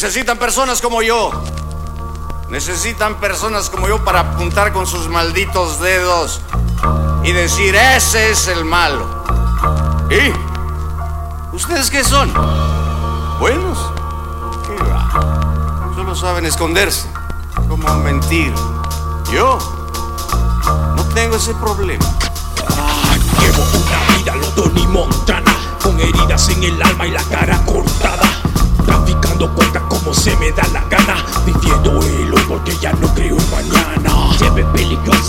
Necesitan personas como yo. Necesitan personas como yo para apuntar con sus malditos dedos y decir, ese es el malo. ¿Y? ¿Ustedes qué son? ¿Buenos? ¿Qué va? Solo saben esconderse, como mentir. Yo no tengo ese problema. Llevo una vida lo Tony Montana Con heridas en el alma y la cara cortada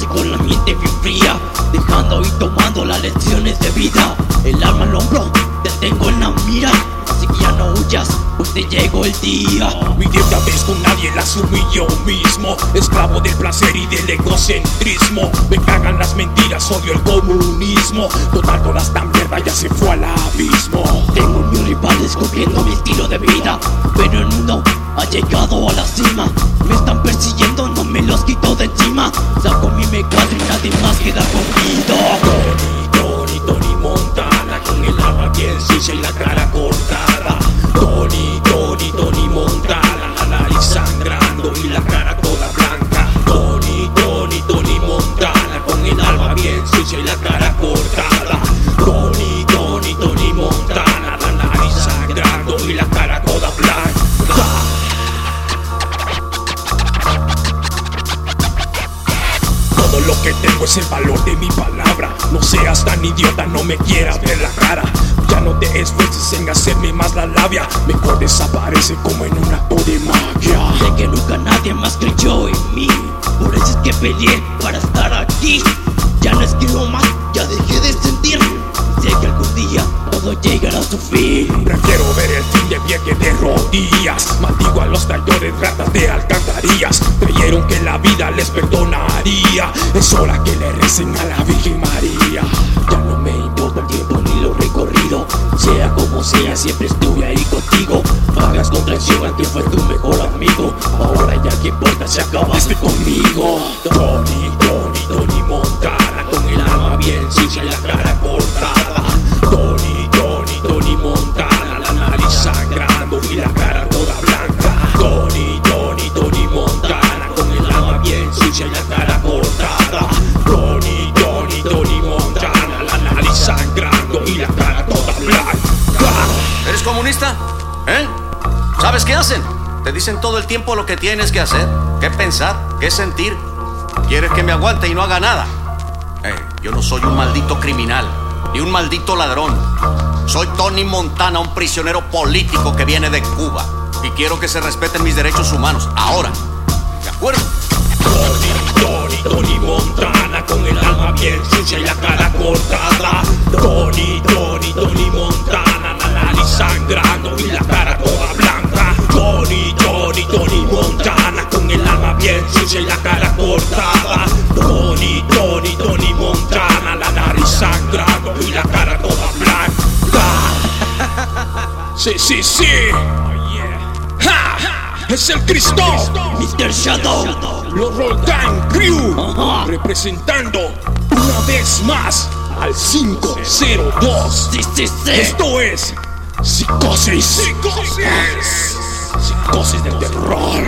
con la mente bien fría Dejando y tomando las lecciones de vida. El alma al hombro, te tengo en la mira. Así que ya no huyas, pues te llegó el día. Mi vez con nadie la asumí yo mismo. Esclavo del placer y del egocentrismo. Me cagan las mentiras, odio el comunismo. Total toda esta mierda ya se fue al abismo. Tengo mis rivales copiando mi estilo de vida Pero el mundo ha llegado a la cima de Saco mi mecate y nadie más queda conmigo Tony, Tony, Tony Montana Con el alma bien sucia y la cara cortada Todo lo que tengo es el valor de mi palabra. No seas tan idiota, no me quieras ver la cara. Ya no te esfuerces en hacerme más la labia. Mejor desaparece como en un acto de magia. Sé que nunca nadie más creyó en mí Por eso es que peleé para estar aquí Ya no escribo más, ya dejé de sentir Sé que algún día todo llegará a su fin Prefiero ver el fin de pie que de rodillas. Maldigo a los traidores, ratas de alcantarillas. Creyeron que la vida les Es hora que le recen a la Virgen María. Ya no me importa el tiempo ni lo recorrido. Sea como sea, siempre estuve ahí contigo. Pagas con traición al que fue tu mejor amigo. Ahora ya que importa si acabaste conmigo. Tony, Tony, Tony Montana Con el alma bien sucia y la cara cortada. Tony, Tony, Tony Montana La nariz sangrando y la cara toda blanca. Tony, Tony, Tony Montana Con el alma bien sucia y la cara ¿Eres comunista? ¿Eh? ¿Sabes qué hacen? Te dicen todo el tiempo lo que tienes que hacer, qué pensar, qué sentir. Quieres que me aguante y no haga nada. Eh, yo no soy un maldito criminal, ni un maldito ladrón. Soy Tony Montana, un prisionero político que viene de Cuba. Y quiero que se respeten mis derechos humanos, ahora. ¿De acuerdo? Tony, Tony, Tony Montana Con el alma bien sucia y la cara cortada Tony, Tony, Sí, sí, sí ¡Ja! ¡Es el Cristo! Mr. Shadow Los Roldán Crew Ajá. representando una vez más al 502. Sí, sí, sí Esto es Psicosis. Psicosis. Psicosis del terror.